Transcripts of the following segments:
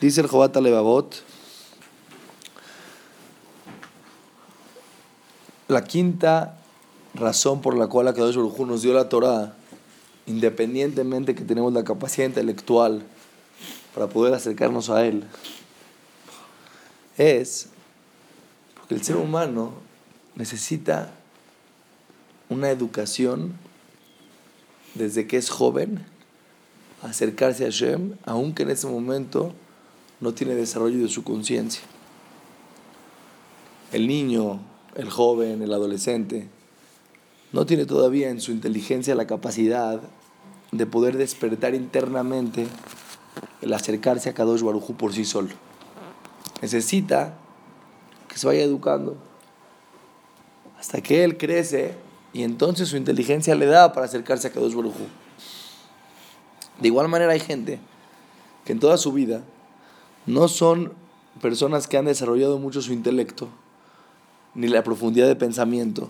Dice el Jobat Levavot, la quinta razón por la cual Akadosh Baruj Hu nos dio la Torah, independientemente que tenemos la capacidad intelectual para poder acercarnos a Él, es porque el ser humano necesita una educación desde que es joven, acercarse a Hashem, aunque en ese momento no tiene desarrollo de su conciencia. El niño, el joven, el adolescente, no tiene todavía en su inteligencia la capacidad de poder despertar internamente el acercarse a Kadosh Baruj por sí solo. Necesita que se vaya educando hasta que él crece y entonces su inteligencia le da para acercarse a Kadosh Baruj De igual manera hay gente que en toda su vida no son personas que han desarrollado mucho su intelecto, ni la profundidad de pensamiento.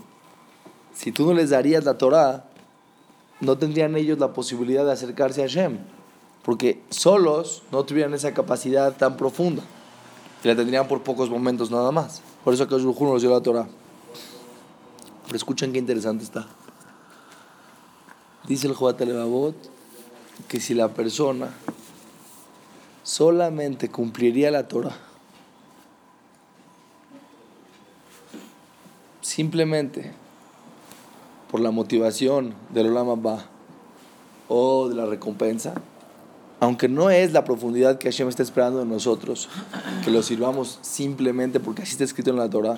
Si tú no les darías la Torah, no tendrían ellos la posibilidad de acercarse a Hashem, porque solos no tuvieran esa capacidad tan profunda, y la tendrían por pocos momentos nada más. Por eso que no nos dio la Torah. Pero escuchen qué interesante está. Dice el Levavot que si la persona solamente cumpliría la Torah. Simplemente por la motivación del Olam Abba o de la recompensa, aunque no es la profundidad que Hashem está esperando de nosotros, que lo sirvamos simplemente porque así está escrito en la Torah,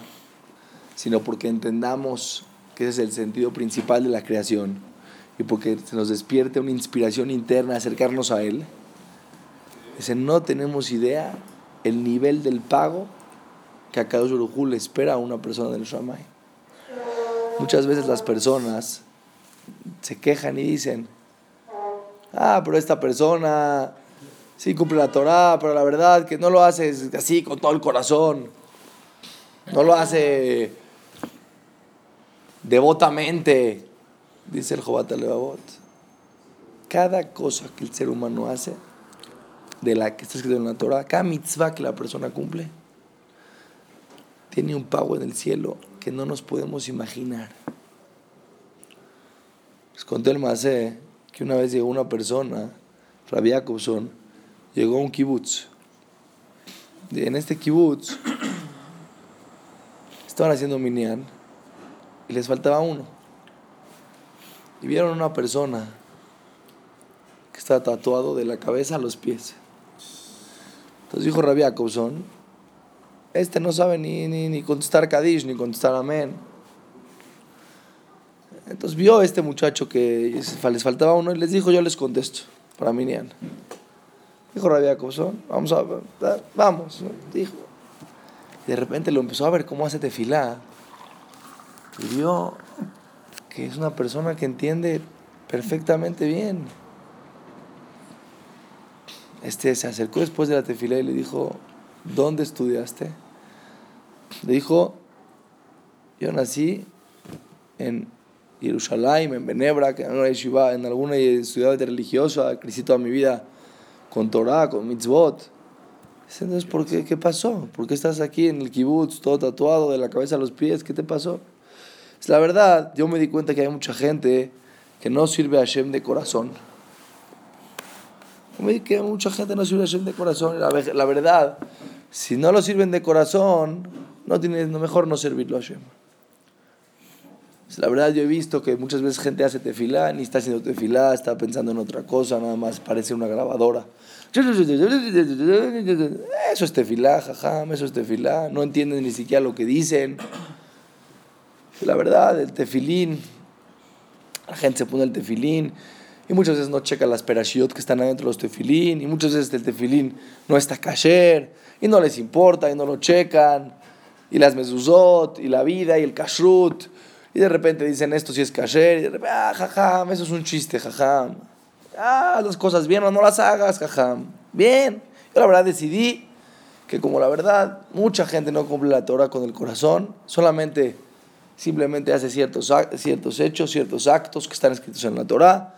sino porque entendamos que ese es el sentido principal de la creación y porque se nos despierte una inspiración interna a acercarnos a Él Dice, no tenemos idea el nivel del pago que a Kadosh Baruj le espera a una persona del Shamay. Muchas veces las personas se quejan y dicen, ah, pero esta persona sí cumple la Torah, pero la verdad que no lo hace así con todo el corazón, no lo hace devotamente, dice el Jobat Levavot. Cada cosa que el ser humano hace, de la que está escrito en la Torah, cada mitzvah que la persona cumple, tiene un pago en el cielo que no nos podemos imaginar. Les conté el Masé que una vez llegó una persona, Rabbi Jacobson, llegó a un kibutz. En este kibutz estaban haciendo minyan y les faltaba uno. Y vieron a una persona que estaba tatuado de la cabeza a los pies. Entonces dijo Rabbi Jacobson, este no sabe ni, ni, contestar Kadish, ni contestar Amén. Entonces vio este muchacho que les faltaba uno y les dijo, yo les contesto para Minian. Dijo Rabbi Jacobson, vamos a vamos, dijo. Y de repente lo empezó a ver cómo hace tefilá. Y vio que es una persona que entiende perfectamente bien este se acercó después de la tefila y le dijo, ¿dónde estudiaste? Le dijo, yo nací en Jerusalén, en Benebra, en alguna en alguna ciudad religiosa, crecí toda mi vida con Torah, con mitzvot. Entonces, ¿por qué? ¿Qué pasó? ¿Por qué estás aquí en el kibutz, todo tatuado de la cabeza a los pies? ¿Qué te pasó? Es la verdad, yo me di cuenta que hay mucha gente que no sirve a Hashem de corazón que mucha gente no sirve a Hashem de corazón. La, verdad, si no lo sirven de corazón, no tiene, mejor no servirlo a Hashem. La verdad, yo he visto que muchas veces gente hace tefilá, ni está haciendo tefilá, está pensando en otra cosa, nada más parece una grabadora. Eso es tefilá, jajam, eso es tefilá. No entienden ni siquiera lo que dicen. La verdad, el tefilín, la gente se pone el tefilín y muchas veces no checa las perashiot que están adentro de los tefilín, y muchas veces el tefilín no está kasher, y no les importa, y no lo checan, y las mezuzot, y la vida, y el kashrut, y de repente dicen esto sí es kasher, y de repente, ah, jajam, eso es un chiste, jajam. Ah, las cosas bien o no las hagas, jajam. Bien. Yo la verdad decidí que como la verdad mucha gente no cumple la Torah con el corazón, solamente simplemente hace ciertos, ciertos hechos, ciertos actos que están escritos en la Torah,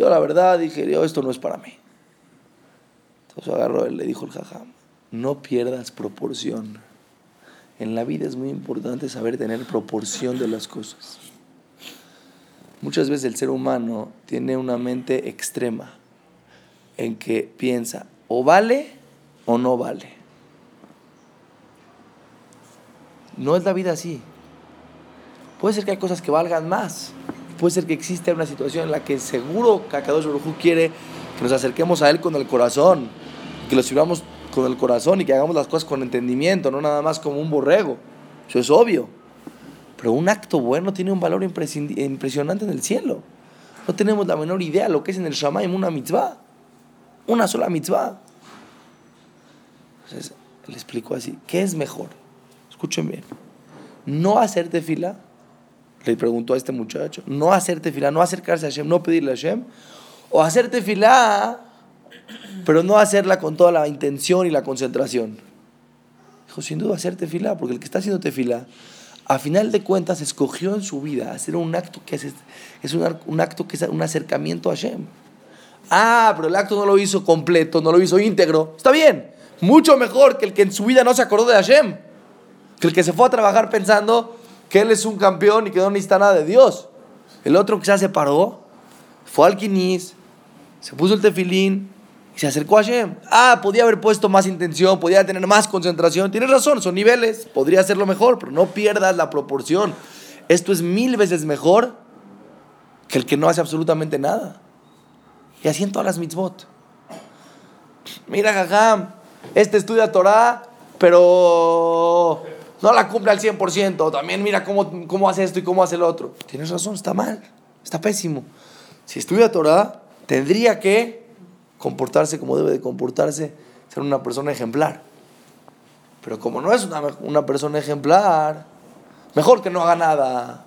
yo la verdad dije, yo, esto no es para mí. Entonces agarró y le dijo el jajam, no pierdas proporción. En la vida es muy importante saber tener proporción de las cosas. Muchas veces el ser humano tiene una mente extrema en que piensa o vale o no vale. No es la vida así. Puede ser que hay cosas que valgan más. Puede ser que exista una situación en la que seguro Kakadosh Baruj quiere que nos acerquemos a Él con el corazón, que lo sirvamos con el corazón y que hagamos las cosas con entendimiento, no nada más como un borrego. Eso es obvio. Pero un acto bueno tiene un valor impresionante en el cielo. No tenemos la menor idea de lo que es en el Shamaim una mitzvah. Una sola mitzvah. Entonces, le explico así. ¿Qué es mejor? Escuchen bien. No hacerte fila. Le preguntó a este muchacho. No hacerte fila, no acercarse a Hashem, no pedirle a Hashem. O hacerte fila, pero no hacerla con toda la intención y la concentración. Dijo, sin duda hacerte fila, porque el que está haciendo fila a final de cuentas escogió en su vida hacer un acto que es, es un, acto que es un acercamiento a Hashem. Ah, pero el acto no lo hizo completo, no lo hizo íntegro. Está bien, mucho mejor que el que en su vida no se acordó de Hashem. Que el que se fue a trabajar pensando que él es un campeón y que no necesita nada de Dios. El otro que se separó, fue al Quinis, se puso el tefilín, se acercó a Hashem. Ah, podía haber puesto más intención, podía tener más concentración. Tienes razón, son niveles, podría hacerlo mejor, pero no pierdas la proporción. Esto es mil veces mejor que el que no hace absolutamente nada. Y así en todas las mitzvot. Mira, jajam, este estudia Torah, pero no la cumple al 100%. También mira cómo, cómo hace esto y cómo hace el otro. Tienes razón, está mal, está pésimo. Si estudia Torah, tendría que comportarse como debe de comportarse, ser una persona ejemplar. Pero como no es una, una persona ejemplar, mejor que no haga nada.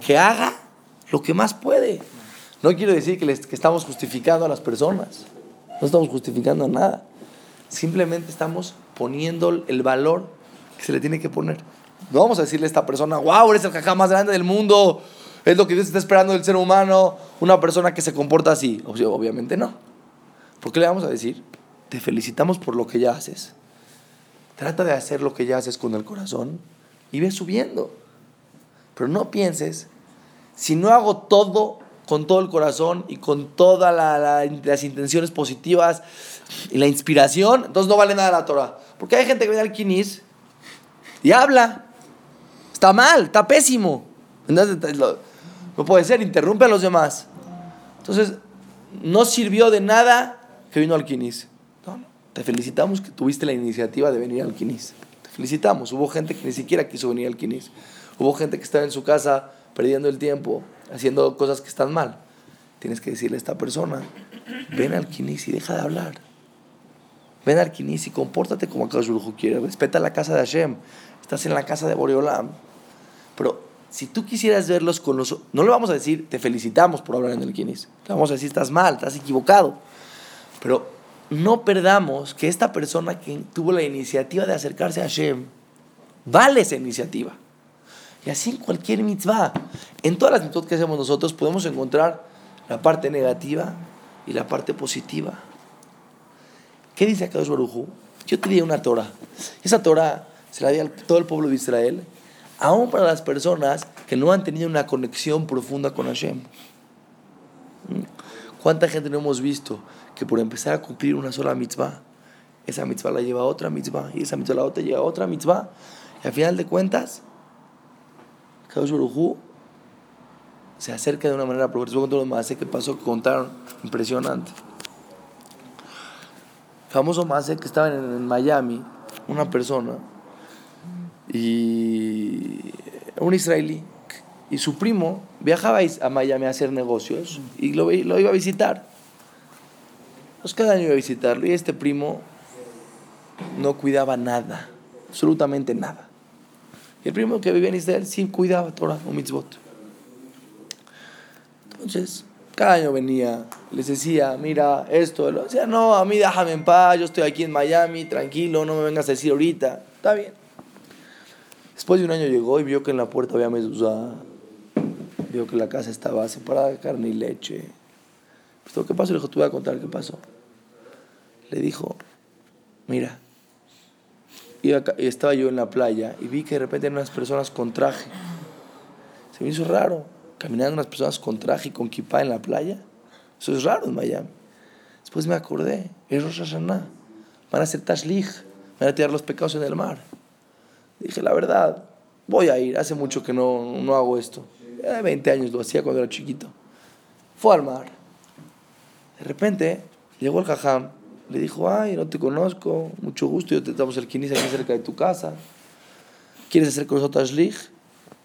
Que haga lo que más puede. No quiero decir que, les, que estamos justificando a las personas. No estamos justificando nada. Simplemente estamos poniendo el valor se le tiene que poner. No vamos a decirle a esta persona, wow, eres el jajá más grande del mundo. Es lo que Dios está esperando del ser humano. Una persona que se comporta así. Obviamente no. ¿Por qué le vamos a decir? Te felicitamos por lo que ya haces. Trata de hacer lo que ya haces con el corazón y ve subiendo. Pero no pienses, si no hago todo con todo el corazón y con todas las intenciones positivas y la inspiración, entonces no vale nada la Torah. Porque hay gente que viene al Kinis y habla. Está mal, está pésimo. Entonces, no puede ser, interrumpe a los demás. Entonces, no sirvió de nada que vino al Quinis. No, no. Te felicitamos que tuviste la iniciativa de venir al Quinis. Te felicitamos. Hubo gente que ni siquiera quiso venir al Quinis. Hubo gente que estaba en su casa perdiendo el tiempo, haciendo cosas que están mal. Tienes que decirle a esta persona, ven al Quinis y deja de hablar. Ven al Quinis y compórtate como Akash quiere. Respeta la casa de Hashem. Estás en la casa de Boreolam. Pero si tú quisieras verlos con los... No le vamos a decir, te felicitamos por hablar en el Quinis. Le vamos a decir, estás mal, estás equivocado. Pero no perdamos que esta persona que tuvo la iniciativa de acercarse a Hashem, vale esa iniciativa. Y así en cualquier mitzvah, en todas las mitzvot que hacemos nosotros, podemos encontrar la parte negativa y la parte positiva. ¿Qué dice acá Baruj Yo te di una Torah. Esa Torah se la di a todo el pueblo de Israel, aún para las personas que no han tenido una conexión profunda con Hashem. ¿Cuánta gente no hemos visto que por empezar a cumplir una sola mitzvah, esa mitzvah la lleva a otra mitzvah, y esa mitzvah la otra lleva a otra mitzvah, y al final de cuentas, Kadosh se acerca de una manera progresiva con todos los más que pasó, que contaron, impresionante. Famoso más que estaba en, Miami, una persona, y un israelí, y su primo viajaba a Miami a hacer negocios y lo, iba a visitar. Pues cada año iba a visitarlo y este primo no cuidaba nada, absolutamente nada. Y el primo que vivía en Israel sí cuidaba Torah o mitzvot. Entonces, cada año venía, les decía, mira, esto, lo decía, no, a mí déjame en paz, yo estoy aquí en Miami, tranquilo, no me vengas a decir ahorita, está bien. Después de un año llegó y vio que en la puerta había mezuzá, vio que la casa estaba separada de carne y leche. Pues, ¿Qué pasó? Le dijo, te voy a contar qué pasó le dijo, mira, estaba yo en la playa y vi que de repente eran unas personas con traje. Se me hizo raro, caminando unas personas con traje y con kipá en la playa. Eso es raro en Miami. Después me acordé, es Rosh Hashanah, van a hacer tashlich, van a tirar los pecados en el mar. Dije, la verdad, voy a ir, hace mucho que no, no hago esto. De 20 años lo hacía cuando era chiquito. Fue al mar. De repente llegó el jajam le dijo, ay, no te conozco, mucho gusto, yo te damos el quinis aquí cerca de tu casa. ¿Quieres hacer con nosotros lich?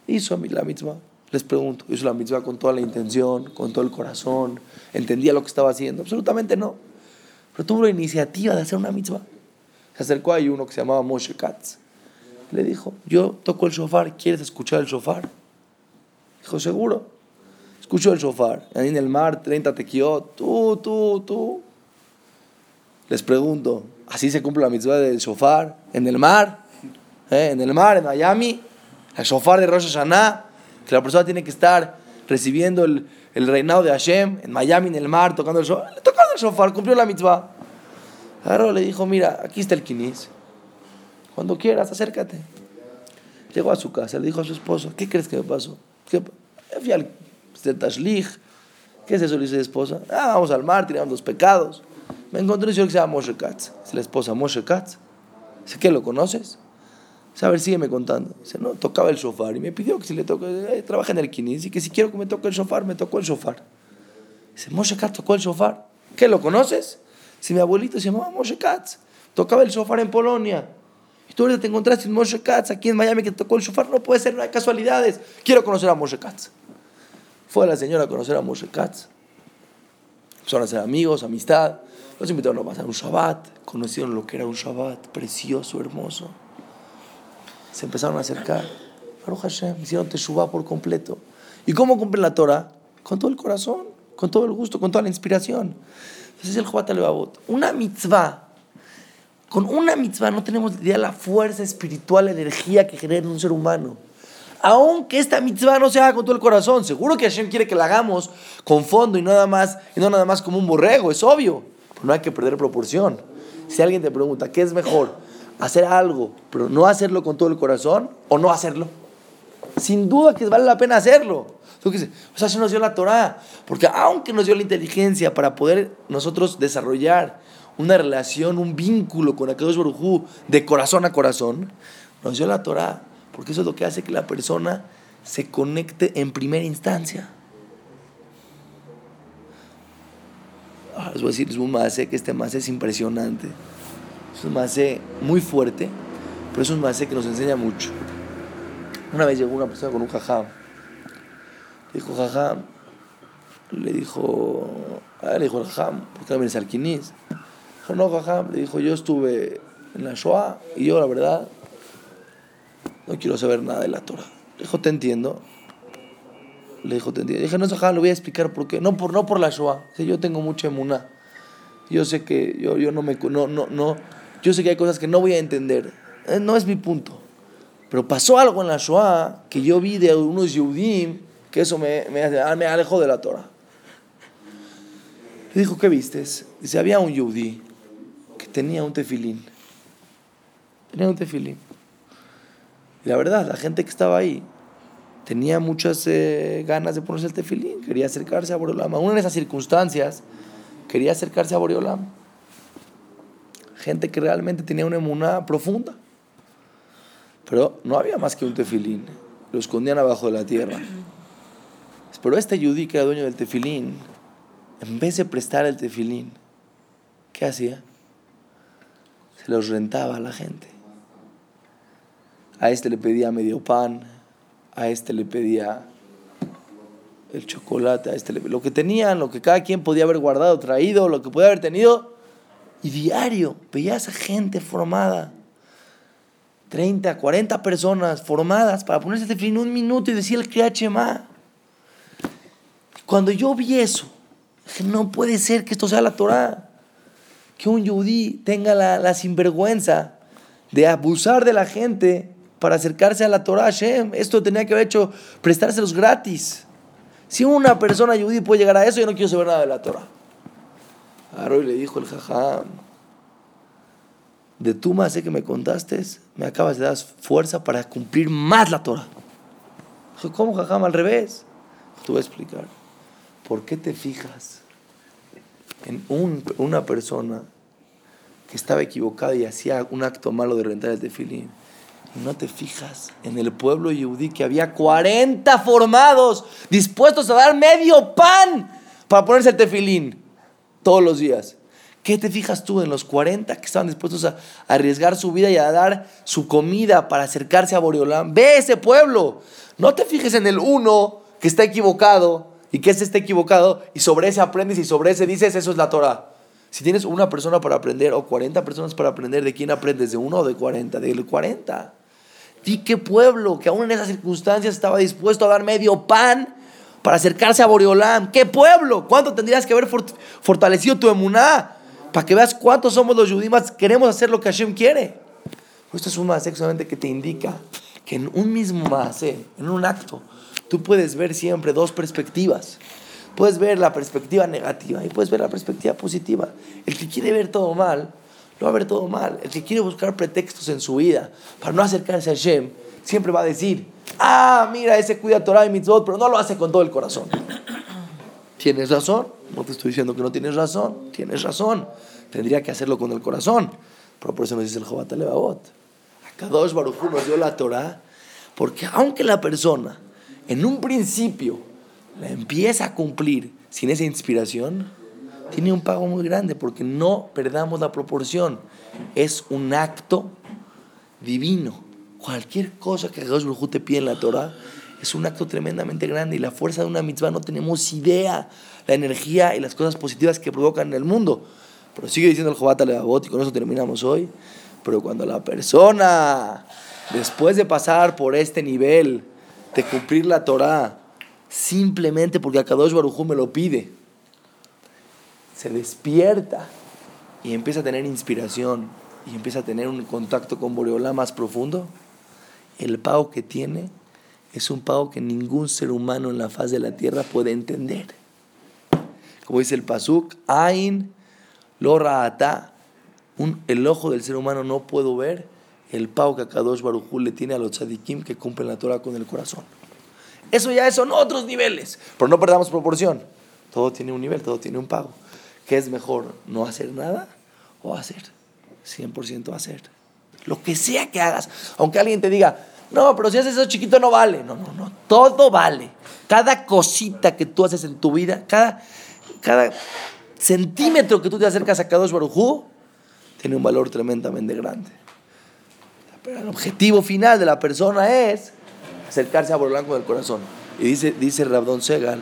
Hizo la mitzvah. Les pregunto, ¿hizo la mitzvah con toda la intención, con todo el corazón? ¿Entendía lo que estaba haciendo? Absolutamente no. Pero tuvo la iniciativa de hacer una mitzvah. Se acercó a uno que se llamaba Moshe Katz. Le dijo, yo toco el shofar, ¿quieres escuchar el shofar? Dijo, seguro. Escucho el shofar. Ahí en el mar, 30 tequiot, tú, tú, tú. Les pregunto, ¿así se cumple la mitzvah del shofar? ¿En el mar? ¿Eh? ¿En el mar, en Miami? El shofar de Rosh Hashanah, que la persona tiene que estar recibiendo el, el reinado de Hashem, en Miami, en el mar, tocando el shofar. Le tocando el shofar, cumplió la mitzvah. Le dijo, mira, aquí está el kinis. Cuando quieras, acércate. Llegó a su casa, le dijo a su esposo, ¿qué crees que me pasó? Fui al. ¿Qué es eso? Le dice a esposa. Ah, vamos al mar, tiramos los pecados. Me encontré un señor que se llama Moshe Katz. Es la esposa Moshe Katz. Dice, ¿qué lo conoces? Dice, a ver, sígueme contando. Dice, no, tocaba el shofar y me pidió que si le toque, eh, trabaja en el kinis y que si quiero que me toque el shofar, me tocó el shofar. Dice, Moshe Katz tocó el shofar. ¿Qué lo conoces? Dice, mi abuelito se llamaba Moshe Katz. Tocaba el shofar en Polonia. Tú ahorita te encontraste en Moshe Katz aquí en Miami que tocó el shofar. No puede ser, no hay casualidades. Quiero conocer a Moshe Katz. Fue la señora a conocer a Moshe Katz. Empezaron a ser amigos, amistad. Los invitaron a pasar un Shabbat, conocieron lo que era un Shabbat, precioso, hermoso. Se empezaron a acercar. Baruch Hashem, hicieron Teshuvah por completo. ¿Y cómo cumplen la Torah? Con todo el corazón, con todo el gusto, con toda la inspiración. Entonces es el Jobat Levavot. Una mitzvah. Con una mitzvah no tenemos idea la fuerza espiritual, la energía que genera en un ser humano. Aunque esta mitzvah no se haga con todo el corazón, seguro que Hashem quiere que la hagamos con fondo y nada más, y no nada más como un borrego, es obvio no hay que perder proporción. Si alguien te pregunta, ¿qué es mejor? ¿Hacer algo, pero no hacerlo con todo el corazón o no hacerlo? Sin duda que vale la pena hacerlo. ¿Tú qué O sea, eso nos dio la Torah. Porque aunque nos dio la inteligencia para poder nosotros desarrollar una relación, un vínculo con aquellos Barujú de corazón a corazón, nos dio la Torah. Porque eso es lo que hace que la persona se conecte en primera instancia. Ah, les voy a decir, es un mase que este mase es impresionante. Es un mase muy fuerte, pero es un mase que nos enseña mucho. Una vez llegó una persona con un jajam. Le dijo, jajam, le dijo, ah, le dijo jajam, ¿por qué no vienes? Dijo, no, jajam, le dijo, yo estuve en la Shoah y yo, la verdad, no quiero saber nada de la Torah. Le dijo, te entiendo, le dijo, te Dije, no, Sahá, le voy a explicar por qué. No por, no por la Shoah. yo tengo mucha emuná. Yo sé que yo, yo no me... No, no, no. Yo sé que hay cosas que no voy a entender. Eh, no es mi punto. Pero pasó algo en la Shoah que yo vi de unos Yehudim que eso me, me, me alejó de la Torah. Le dijo, ¿qué vistes? Dice, había un Yehudí que tenía un tefilín. Tenía un tefilín. Y la verdad, la gente que estaba ahí tenía muchas eh, ganas de ponerse el tefilín, quería acercarse a Boreolam. Aún en esas circunstancias, quería acercarse a Boreolam. Gente que realmente tenía una emuná profunda. Pero no había más que un tefilín. Lo escondían abajo de la tierra. Pero este yudí que era dueño del tefilín, en vez de prestar el tefilín, ¿qué hacía? Los rentaba a la gente. A este le pedía medio pan, a este le pedía el chocolate, a este le, lo que tenían, lo que cada quien podía haber guardado, traído, lo que podía haber tenido. Y diario veía a esa gente formada, 30, 40 personas formadas para ponerse de fin un minuto y decir el Kriyachema. Cuando yo vi eso, dije, no puede ser que esto sea la Torah. Que un yudí tenga la, sinvergüenza de abusar de la gente para acercarse a la Torah Hashem. Esto tenía que haber hecho prestárselos gratis. Si una persona judía puede llegar a eso, yo no quiero saber nada de la Torah. Aroy le dijo el jajam, de tu sé que me contaste, me acabas de dar fuerza para cumplir más la Torah. ¿Cómo, jajam? Al revés. Te voy a explicar. ¿Por qué te fijas en una persona que estaba equivocada y hacía un acto malo de rentar el tefilín? Y no te fijas en el pueblo yudí que había 40 formados dispuestos a dar medio pan para ponerse el tefilín todos los días. ¿Qué te fijas tú en los 40 que estaban dispuestos a, arriesgar su vida y a dar su comida para acercarse a Boreolán? Ve ese pueblo. No te fijes en el uno que está equivocado y que ese está equivocado y sobre ese aprendes y sobre ese dices, eso es la Torah. Si tienes una persona para aprender o 40 personas para aprender, ¿de quién aprendes? ¿De uno o de 40? Del 40. Di qué pueblo que aún en esas circunstancias estaba dispuesto a dar medio pan para acercarse a Boreolán. ¿Qué pueblo? ¿Cuánto tendrías que haber fortalecido tu emuná? Para que veas cuántos somos los judimas, queremos hacer lo que Hashem quiere. Esto es un solamente que te indica que en un mismo más, en un acto, tú puedes ver siempre dos perspectivas. Puedes ver la perspectiva negativa y puedes ver la perspectiva positiva. El que quiere ver todo mal, lo va a ver todo mal. El que quiere buscar pretextos en su vida para no acercarse a Hashem, siempre va a decir, ah, mira, ese cuida Torah y mitzvot, pero no lo hace con todo el corazón. ¿Tienes razón? No te estoy diciendo que no tienes razón. Tienes razón. Tendría que hacerlo con el corazón. Pero por eso nos dice el Jobat Levavot. Kadosh Baruj nos dio la Torah porque aunque la persona en un principio la empieza a cumplir sin esa inspiración, tiene un pago muy grande porque no perdamos la proporción. Es un acto divino. Cualquier cosa que Baruj te pide en la Torah es un acto tremendamente grande y la fuerza de una mitzvah no tenemos idea la energía y las cosas positivas que provocan en el mundo. Pero sigue diciendo el Jobat Levavot y con eso terminamos hoy. Pero cuando la persona, después de pasar por este nivel de cumplir la Torah, simplemente porque Akadosh Barujú me lo pide, se despierta y empieza a tener inspiración y empieza a tener un contacto con Boreolá más profundo, el pago que tiene es un pago que ningún ser humano en la faz de la tierra puede entender. Como dice el Pasuk, Ain lo raata el ojo del ser humano no puedo ver el pago que Akadosh Barujú le tiene a los tzadikim que cumplen la Torah con el corazón. Eso ya son otros niveles, pero no perdamos proporción. Todo tiene un nivel, todo tiene un pago. ¿Qué es mejor, no hacer nada o hacer? 100% hacer. Lo que sea que hagas, aunque alguien te diga, no, pero si haces eso chiquito no vale. No, no, no, todo vale. Cada cosita que tú haces en tu vida, cada, cada centímetro que tú te acercas a Kadosh Barujú, tiene un valor tremendamente grande. Pero el objetivo final de la persona es acercarse a Borolán con el corazón. Y dice, dice Rabdon Segal,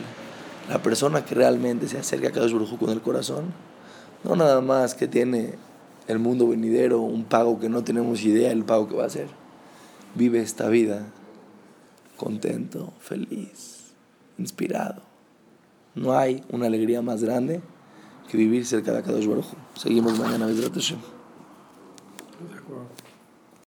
la persona que realmente se acerca a Kadosh Baruj con el corazón, no nada más que tiene el mundo venidero, un pago que no tenemos idea del pago que va a ser. Vive esta vida contento, feliz, inspirado. No hay una alegría más grande que vivir cerca de Kadosh Baruj Seguimos mañana, De acuerdo.